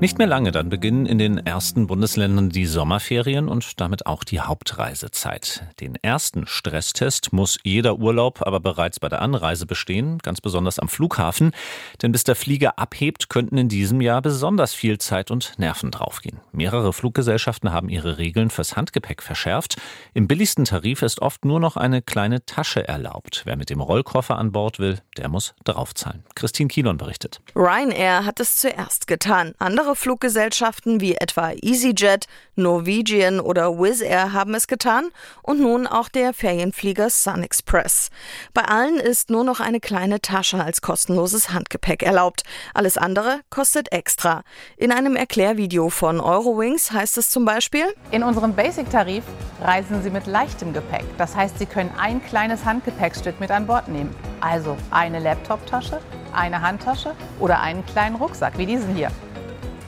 Nicht mehr lange, dann beginnen in den ersten Bundesländern die Sommerferien und damit auch die Hauptreisezeit. Den ersten Stresstest muss jeder Urlaub aber bereits bei der Anreise bestehen, ganz besonders am Flughafen. Denn bis der Flieger abhebt, könnten in diesem Jahr besonders viel Zeit und Nerven draufgehen. Mehrere Fluggesellschaften haben ihre Regeln fürs Handgepäck verschärft. Im billigsten Tarif ist oft nur noch eine kleine Tasche erlaubt. Wer mit dem Rollkoffer an Bord will, der muss draufzahlen. Christine Kielon berichtet. Ryanair hat es zuerst getan. Andere andere Fluggesellschaften wie etwa EasyJet, Norwegian oder Wizz Air haben es getan und nun auch der Ferienflieger Sun Express. Bei allen ist nur noch eine kleine Tasche als kostenloses Handgepäck erlaubt. Alles andere kostet extra. In einem Erklärvideo von Eurowings heißt es zum Beispiel: In unserem Basic-Tarif reisen Sie mit leichtem Gepäck. Das heißt, Sie können ein kleines Handgepäckstück mit an Bord nehmen. Also eine Laptoptasche, eine Handtasche oder einen kleinen Rucksack wie diesen hier.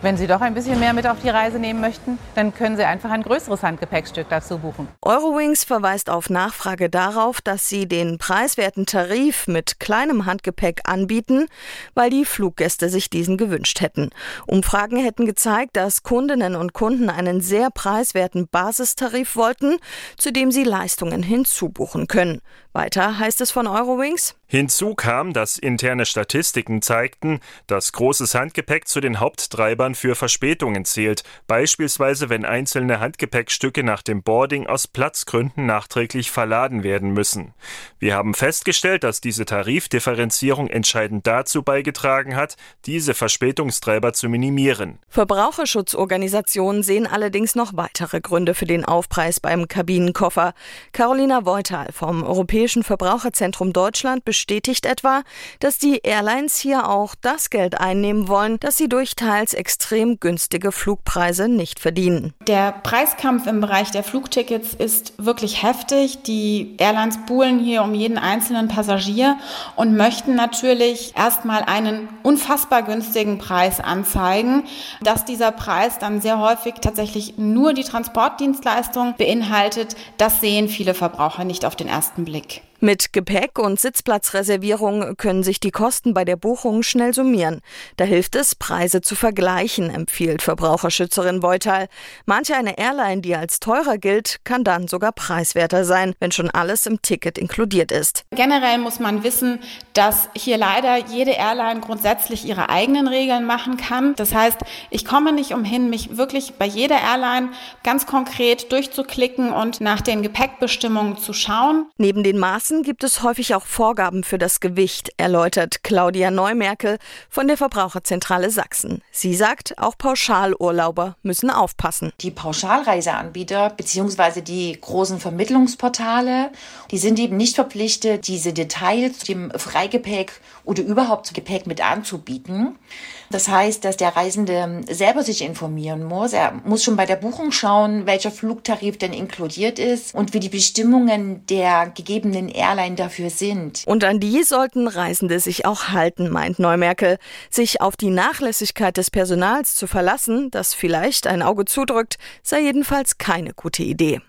Wenn Sie doch ein bisschen mehr mit auf die Reise nehmen möchten, dann können Sie einfach ein größeres Handgepäckstück dazu buchen. Eurowings verweist auf Nachfrage darauf, dass sie den preiswerten Tarif mit kleinem Handgepäck anbieten, weil die Fluggäste sich diesen gewünscht hätten. Umfragen hätten gezeigt, dass Kundinnen und Kunden einen sehr preiswerten Basistarif wollten, zu dem sie Leistungen hinzubuchen können. Weiter heißt es von Eurowings. Hinzu kam, dass interne Statistiken zeigten, dass großes Handgepäck zu den Haupttreibern für Verspätungen zählt, beispielsweise wenn einzelne Handgepäckstücke nach dem Boarding aus Platzgründen nachträglich verladen werden müssen. Wir haben festgestellt, dass diese Tarifdifferenzierung entscheidend dazu beigetragen hat, diese Verspätungstreiber zu minimieren. Verbraucherschutzorganisationen sehen allerdings noch weitere Gründe für den Aufpreis beim Kabinenkoffer. Carolina Voital vom Europäischen Europäischen Verbraucherzentrum Deutschland bestätigt etwa, dass die Airlines hier auch das Geld einnehmen wollen, das sie durch teils extrem günstige Flugpreise nicht verdienen. Der Preiskampf im Bereich der Flugtickets ist wirklich heftig. Die Airlines buhlen hier um jeden einzelnen Passagier und möchten natürlich erstmal einen unfassbar günstigen Preis anzeigen. Dass dieser Preis dann sehr häufig tatsächlich nur die Transportdienstleistung beinhaltet, das sehen viele Verbraucher nicht auf den ersten Blick. week. Mit Gepäck und Sitzplatzreservierung können sich die Kosten bei der Buchung schnell summieren. Da hilft es, Preise zu vergleichen, empfiehlt Verbraucherschützerin Beutal. Manche eine Airline, die als teurer gilt, kann dann sogar preiswerter sein, wenn schon alles im Ticket inkludiert ist. Generell muss man wissen, dass hier leider jede Airline grundsätzlich ihre eigenen Regeln machen kann. Das heißt, ich komme nicht umhin, mich wirklich bei jeder Airline ganz konkret durchzuklicken und nach den Gepäckbestimmungen zu schauen. Neben den Praxen gibt es häufig auch Vorgaben für das Gewicht, erläutert Claudia Neumerkel von der Verbraucherzentrale Sachsen. Sie sagt, auch Pauschalurlauber müssen aufpassen. Die Pauschalreiseanbieter bzw. die großen Vermittlungsportale, die sind eben nicht verpflichtet, diese Details dem Freigepäck oder überhaupt Gepäck mit anzubieten. Das heißt, dass der Reisende selber sich informieren muss. Er muss schon bei der Buchung schauen, welcher Flugtarif denn inkludiert ist und wie die Bestimmungen der gegebenen Airline dafür sind. Und an die sollten Reisende sich auch halten, meint Neumerkel. Sich auf die Nachlässigkeit des Personals zu verlassen, das vielleicht ein Auge zudrückt, sei jedenfalls keine gute Idee.